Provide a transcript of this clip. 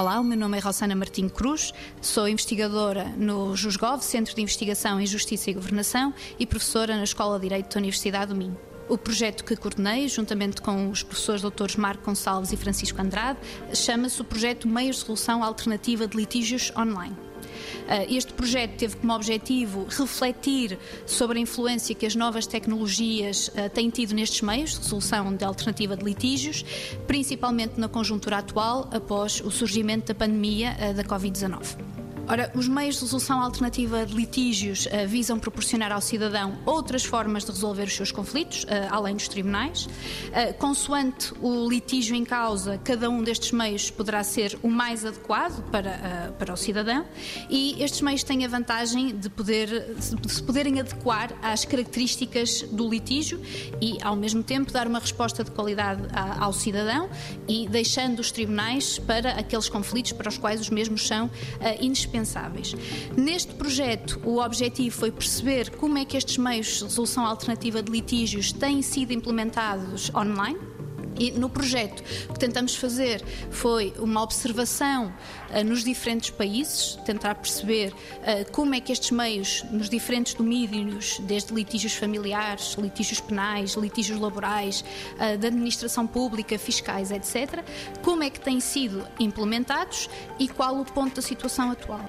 Olá, o meu nome é Rosana Martim Cruz, sou investigadora no JUSGOV, Centro de Investigação em Justiça e Governação, e professora na Escola de Direito da Universidade do Minho. O projeto que coordenei, juntamente com os professores doutores Marco Gonçalves e Francisco Andrade, chama-se o projeto Meios de Resolução Alternativa de Litígios Online. Ah, este projeto teve como objetivo refletir sobre a influência que as novas tecnologias ah, têm tido nestes meios de resolução de alternativa de litígios, principalmente na conjuntura atual após o surgimento da pandemia ah, da Covid-19. Ora, os meios de resolução alternativa de litígios uh, visam proporcionar ao cidadão outras formas de resolver os seus conflitos, uh, além dos tribunais. Uh, consoante o litígio em causa, cada um destes meios poderá ser o mais adequado para, para o cidadão e estes meios têm a vantagem de, poder, de se poderem adequar às características do litígio e, ao mesmo tempo, dar uma resposta de qualidade a, ao cidadão e deixando os tribunais para aqueles conflitos para os quais os mesmos são indispensáveis indispensáveis. Neste projeto, o objetivo foi perceber como é que estes meios de resolução alternativa de litígios têm sido implementados online. E no projeto o que tentamos fazer foi uma observação uh, nos diferentes países, tentar perceber uh, como é que estes meios, nos diferentes domínios, desde litígios familiares, litígios penais, litígios laborais, uh, da administração pública, fiscais, etc., como é que têm sido implementados e qual o ponto da situação atual.